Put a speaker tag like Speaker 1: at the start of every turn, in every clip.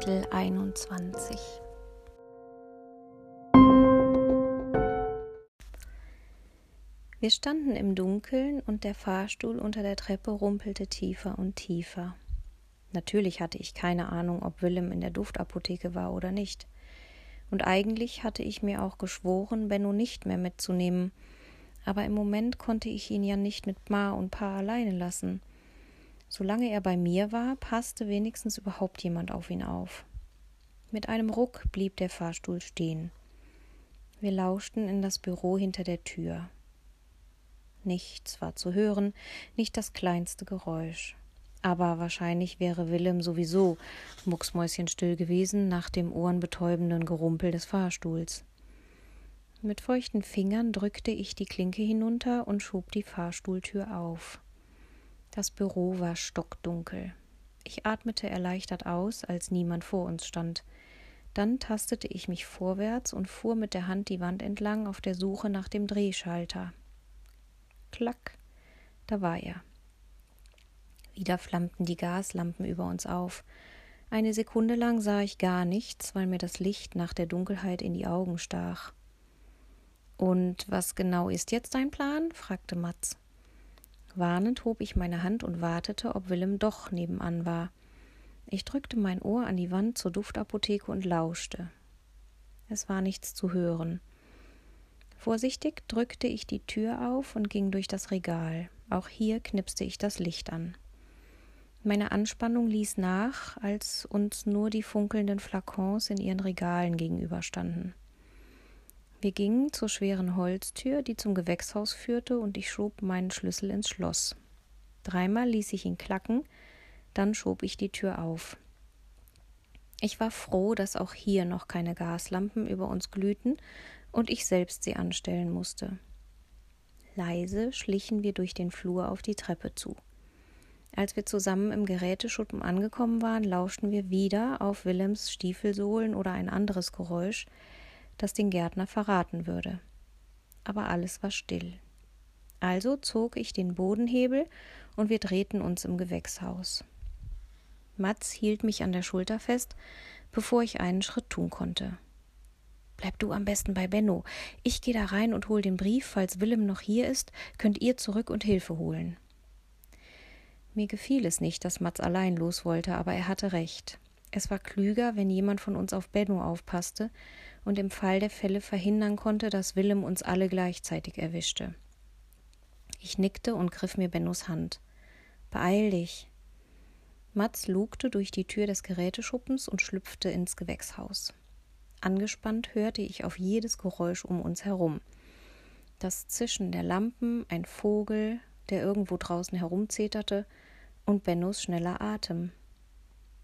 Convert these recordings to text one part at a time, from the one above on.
Speaker 1: Kapitel 21 Wir standen im Dunkeln und der Fahrstuhl unter der Treppe rumpelte tiefer und tiefer. Natürlich hatte ich keine Ahnung, ob Willem in der Duftapotheke war oder nicht. Und eigentlich hatte ich mir auch geschworen, Benno nicht mehr mitzunehmen. Aber im Moment konnte ich ihn ja nicht mit Ma und Pa alleine lassen. Solange er bei mir war, passte wenigstens überhaupt jemand auf ihn auf. Mit einem Ruck blieb der Fahrstuhl stehen. Wir lauschten in das Büro hinter der Tür. Nichts war zu hören, nicht das kleinste Geräusch. Aber wahrscheinlich wäre Willem sowieso mucksmäuschenstill gewesen nach dem ohrenbetäubenden Gerumpel des Fahrstuhls. Mit feuchten Fingern drückte ich die Klinke hinunter und schob die Fahrstuhltür auf. Das Büro war stockdunkel. Ich atmete erleichtert aus, als niemand vor uns stand. Dann tastete ich mich vorwärts und fuhr mit der Hand die Wand entlang auf der Suche nach dem Drehschalter. Klack, da war er. Wieder flammten die Gaslampen über uns auf. Eine Sekunde lang sah ich gar nichts, weil mir das Licht nach der Dunkelheit in die Augen stach. Und was genau ist jetzt dein Plan? fragte Matz. Warnend hob ich meine Hand und wartete, ob Willem doch nebenan war. Ich drückte mein Ohr an die Wand zur Duftapotheke und lauschte. Es war nichts zu hören. Vorsichtig drückte ich die Tür auf und ging durch das Regal. Auch hier knipste ich das Licht an. Meine Anspannung ließ nach, als uns nur die funkelnden Flakons in ihren Regalen gegenüberstanden. Wir gingen zur schweren Holztür, die zum Gewächshaus führte, und ich schob meinen Schlüssel ins Schloss. Dreimal ließ ich ihn klacken, dann schob ich die Tür auf. Ich war froh, dass auch hier noch keine Gaslampen über uns glühten und ich selbst sie anstellen musste. Leise schlichen wir durch den Flur auf die Treppe zu. Als wir zusammen im Geräteschuppen angekommen waren, lauschten wir wieder auf Willems Stiefelsohlen oder ein anderes Geräusch, das den Gärtner verraten würde. Aber alles war still. Also zog ich den Bodenhebel und wir drehten uns im Gewächshaus. Matz hielt mich an der Schulter fest, bevor ich einen Schritt tun konnte. Bleib du am besten bei Benno. Ich gehe da rein und hol den Brief. Falls Willem noch hier ist, könnt ihr zurück und Hilfe holen. Mir gefiel es nicht, dass Matz allein los wollte, aber er hatte recht. Es war klüger, wenn jemand von uns auf Benno aufpasste, und im Fall der Fälle verhindern konnte, dass Willem uns alle gleichzeitig erwischte. Ich nickte und griff mir Bennos Hand. Beeil dich. Mats lugte durch die Tür des Geräteschuppens und schlüpfte ins Gewächshaus. Angespannt hörte ich auf jedes Geräusch um uns herum. Das Zischen der Lampen, ein Vogel, der irgendwo draußen herumzeterte, und Bennos schneller Atem.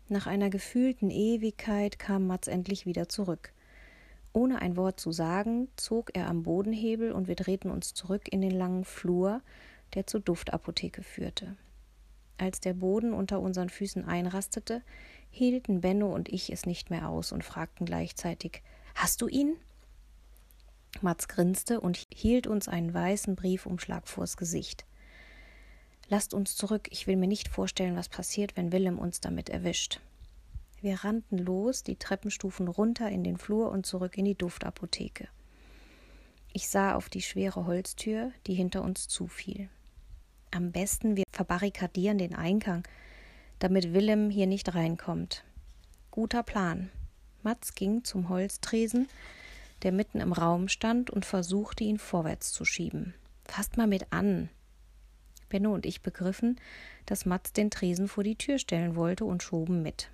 Speaker 1: Nach einer gefühlten Ewigkeit kam Mats endlich wieder zurück. Ohne ein Wort zu sagen, zog er am Bodenhebel und wir drehten uns zurück in den langen Flur, der zur Duftapotheke führte. Als der Boden unter unseren Füßen einrastete, hielten Benno und ich es nicht mehr aus und fragten gleichzeitig Hast du ihn? Mats grinste und hielt uns einen weißen Briefumschlag vors Gesicht. Lasst uns zurück, ich will mir nicht vorstellen, was passiert, wenn Willem uns damit erwischt. Wir rannten los, die Treppenstufen runter in den Flur und zurück in die Duftapotheke. Ich sah auf die schwere Holztür, die hinter uns zufiel. Am besten wir verbarrikadieren den Eingang, damit Willem hier nicht reinkommt. Guter Plan. Mats ging zum Holztresen, der mitten im Raum stand, und versuchte ihn vorwärts zu schieben. Fasst mal mit an. Benno und ich begriffen, dass Mats den Tresen vor die Tür stellen wollte und schoben mit.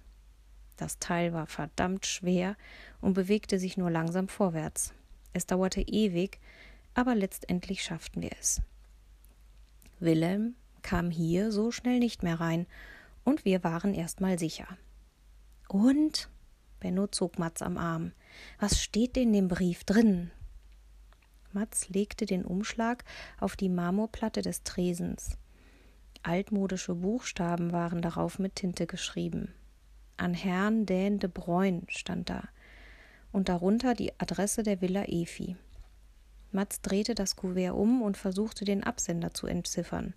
Speaker 1: Das Teil war verdammt schwer und bewegte sich nur langsam vorwärts. Es dauerte ewig, aber letztendlich schafften wir es. Wilhelm kam hier so schnell nicht mehr rein, und wir waren erstmal sicher. Und? Benno zog Mats am Arm. Was steht in dem Brief drin? Mats legte den Umschlag auf die Marmorplatte des Tresens. Altmodische Buchstaben waren darauf mit Tinte geschrieben. An Herrn Dän de Bruyn stand da und darunter die Adresse der Villa Efi. Mats drehte das Kuvert um und versuchte den Absender zu entziffern.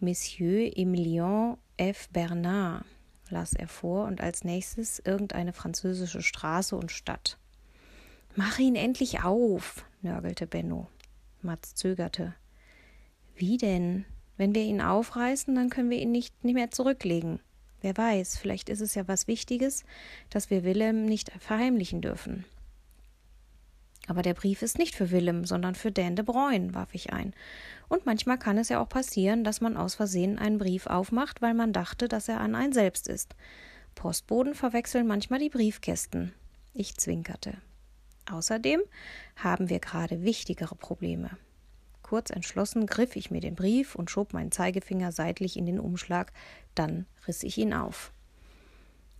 Speaker 1: Monsieur Emilien F. Bernard. las er vor und als nächstes irgendeine französische Straße und Stadt. Mach ihn endlich auf, nörgelte Benno. Mats zögerte. Wie denn? Wenn wir ihn aufreißen, dann können wir ihn nicht, nicht mehr zurücklegen. Wer weiß, vielleicht ist es ja was Wichtiges, das wir Willem nicht verheimlichen dürfen. Aber der Brief ist nicht für Willem, sondern für Dan de Bruyne, warf ich ein. Und manchmal kann es ja auch passieren, dass man aus Versehen einen Brief aufmacht, weil man dachte, dass er an ein selbst ist. Postboden verwechseln manchmal die Briefkästen. Ich zwinkerte. Außerdem haben wir gerade wichtigere Probleme. Kurz entschlossen griff ich mir den Brief und schob meinen Zeigefinger seitlich in den Umschlag, dann riss ich ihn auf.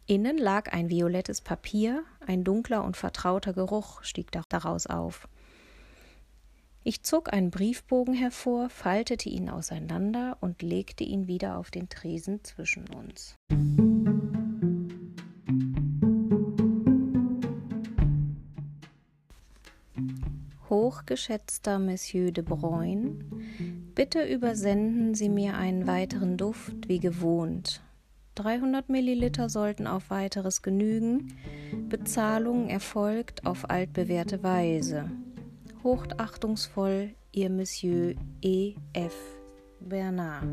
Speaker 1: Innen lag ein violettes Papier, ein dunkler und vertrauter Geruch stieg daraus auf. Ich zog einen Briefbogen hervor, faltete ihn auseinander und legte ihn wieder auf den Tresen zwischen uns. Hochgeschätzter Monsieur de Bruyne, bitte übersenden Sie mir einen weiteren Duft wie gewohnt. 300 Milliliter sollten auf weiteres genügen. Bezahlung erfolgt auf altbewährte Weise. Hochachtungsvoll, Ihr Monsieur E. F. Bernard.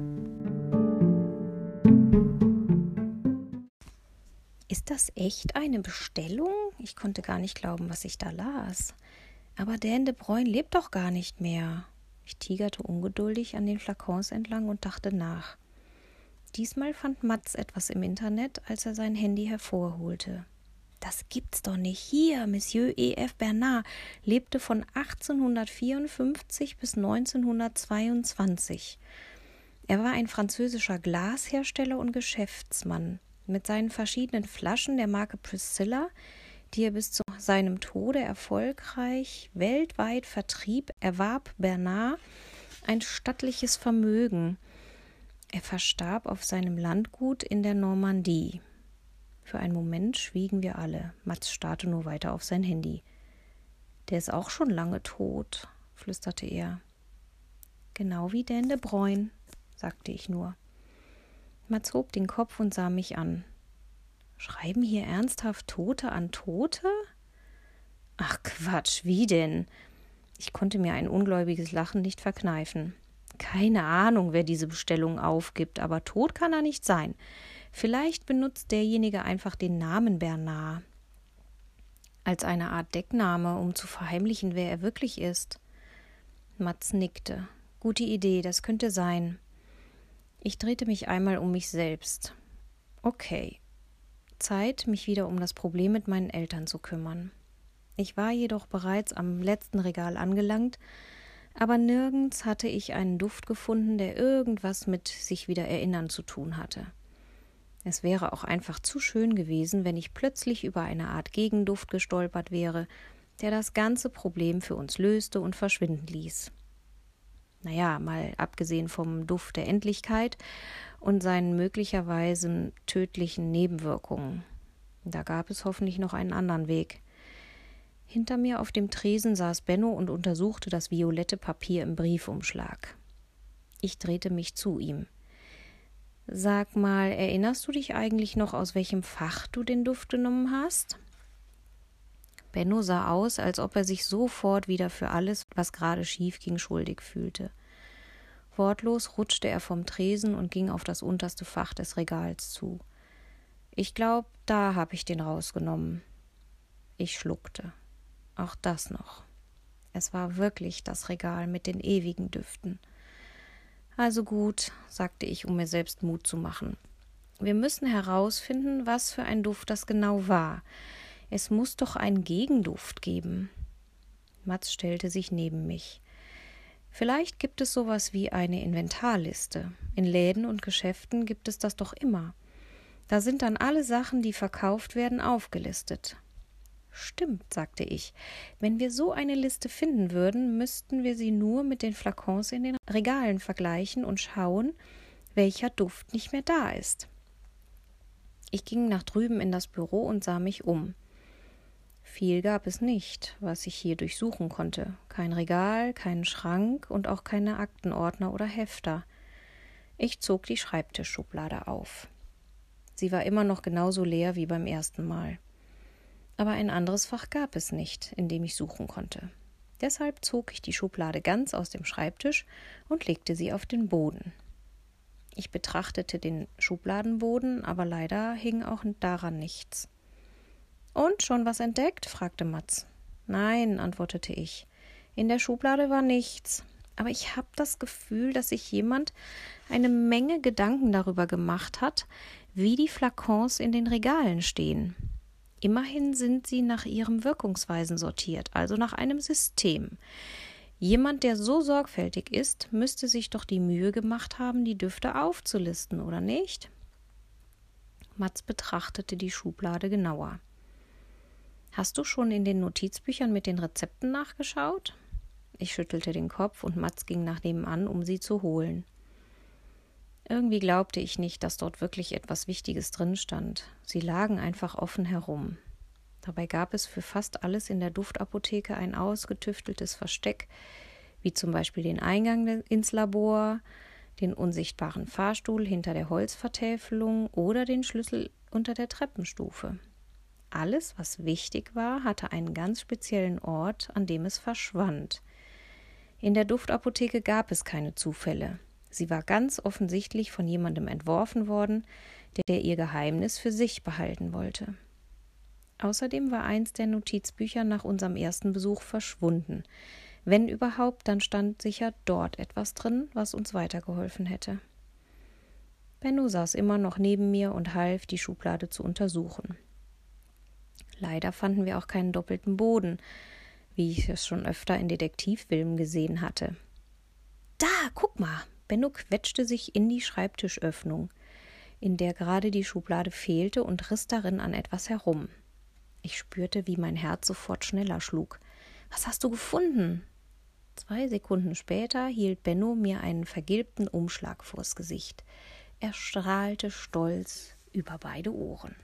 Speaker 1: Ist das echt eine Bestellung? Ich konnte gar nicht glauben, was ich da las. Aber Dan de Bruyne lebt doch gar nicht mehr. Ich tigerte ungeduldig an den Flakons entlang und dachte nach. Diesmal fand Mats etwas im Internet, als er sein Handy hervorholte. Das gibt's doch nicht. Hier, Monsieur E. F. Bernard lebte von 1854 bis 1922. Er war ein französischer Glashersteller und Geschäftsmann. Mit seinen verschiedenen Flaschen der Marke Priscilla, die er bis zu seinem Tode erfolgreich weltweit vertrieb, erwarb Bernard ein stattliches Vermögen – er verstarb auf seinem Landgut in der Normandie. Für einen Moment schwiegen wir alle. Mats starrte nur weiter auf sein Handy. Der ist auch schon lange tot, flüsterte er. Genau wie Dan de Bruyne, sagte ich nur. Mats hob den Kopf und sah mich an. Schreiben hier ernsthaft Tote an Tote? Ach Quatsch, wie denn? Ich konnte mir ein ungläubiges Lachen nicht verkneifen. Keine Ahnung, wer diese Bestellung aufgibt, aber tot kann er nicht sein. Vielleicht benutzt derjenige einfach den Namen Bernard als eine Art Deckname, um zu verheimlichen, wer er wirklich ist. Mats nickte. Gute Idee, das könnte sein. Ich drehte mich einmal um mich selbst. Okay. Zeit, mich wieder um das Problem mit meinen Eltern zu kümmern. Ich war jedoch bereits am letzten Regal angelangt, aber nirgends hatte ich einen Duft gefunden, der irgendwas mit sich wieder erinnern zu tun hatte. Es wäre auch einfach zu schön gewesen, wenn ich plötzlich über eine Art Gegenduft gestolpert wäre, der das ganze Problem für uns löste und verschwinden ließ. Naja, mal abgesehen vom Duft der Endlichkeit und seinen möglicherweise tödlichen Nebenwirkungen. Da gab es hoffentlich noch einen anderen Weg. Hinter mir auf dem Tresen saß Benno und untersuchte das violette Papier im Briefumschlag. Ich drehte mich zu ihm. Sag mal, erinnerst du dich eigentlich noch, aus welchem Fach du den Duft genommen hast? Benno sah aus, als ob er sich sofort wieder für alles, was gerade schief ging, schuldig fühlte. Wortlos rutschte er vom Tresen und ging auf das unterste Fach des Regals zu. Ich glaub, da hab ich den rausgenommen. Ich schluckte. Auch das noch. Es war wirklich das Regal mit den ewigen Düften. Also gut, sagte ich, um mir selbst Mut zu machen. Wir müssen herausfinden, was für ein Duft das genau war. Es muss doch einen Gegenduft geben. Mats stellte sich neben mich. Vielleicht gibt es sowas wie eine Inventarliste. In Läden und Geschäften gibt es das doch immer. Da sind dann alle Sachen, die verkauft werden, aufgelistet. Stimmt, sagte ich. Wenn wir so eine Liste finden würden, müssten wir sie nur mit den Flakons in den Regalen vergleichen und schauen, welcher Duft nicht mehr da ist. Ich ging nach drüben in das Büro und sah mich um. Viel gab es nicht, was ich hier durchsuchen konnte. Kein Regal, keinen Schrank und auch keine Aktenordner oder Hefter. Ich zog die Schreibtischschublade auf. Sie war immer noch genauso leer wie beim ersten Mal. Aber ein anderes Fach gab es nicht, in dem ich suchen konnte. Deshalb zog ich die Schublade ganz aus dem Schreibtisch und legte sie auf den Boden. Ich betrachtete den Schubladenboden, aber leider hing auch daran nichts. Und schon was entdeckt? fragte Matz. Nein, antwortete ich. In der Schublade war nichts. Aber ich habe das Gefühl, dass sich jemand eine Menge Gedanken darüber gemacht hat, wie die Flakons in den Regalen stehen. Immerhin sind sie nach ihrem Wirkungsweisen sortiert, also nach einem System. Jemand, der so sorgfältig ist, müsste sich doch die Mühe gemacht haben, die Düfte aufzulisten, oder nicht? Matz betrachtete die Schublade genauer. Hast du schon in den Notizbüchern mit den Rezepten nachgeschaut? Ich schüttelte den Kopf und Matz ging nach nebenan, um sie zu holen. Irgendwie glaubte ich nicht, dass dort wirklich etwas Wichtiges drin stand. Sie lagen einfach offen herum. Dabei gab es für fast alles in der Duftapotheke ein ausgetüfteltes Versteck, wie zum Beispiel den Eingang ins Labor, den unsichtbaren Fahrstuhl hinter der Holzvertäfelung oder den Schlüssel unter der Treppenstufe. Alles, was wichtig war, hatte einen ganz speziellen Ort, an dem es verschwand. In der Duftapotheke gab es keine Zufälle. Sie war ganz offensichtlich von jemandem entworfen worden, der ihr Geheimnis für sich behalten wollte. Außerdem war eins der Notizbücher nach unserem ersten Besuch verschwunden. Wenn überhaupt, dann stand sicher dort etwas drin, was uns weitergeholfen hätte. Benno saß immer noch neben mir und half, die Schublade zu untersuchen. Leider fanden wir auch keinen doppelten Boden, wie ich es schon öfter in Detektivfilmen gesehen hatte. Da, guck mal! Benno quetschte sich in die Schreibtischöffnung, in der gerade die Schublade fehlte, und riss darin an etwas herum. Ich spürte, wie mein Herz sofort schneller schlug. Was hast du gefunden? Zwei Sekunden später hielt Benno mir einen vergilbten Umschlag vors Gesicht. Er strahlte stolz über beide Ohren.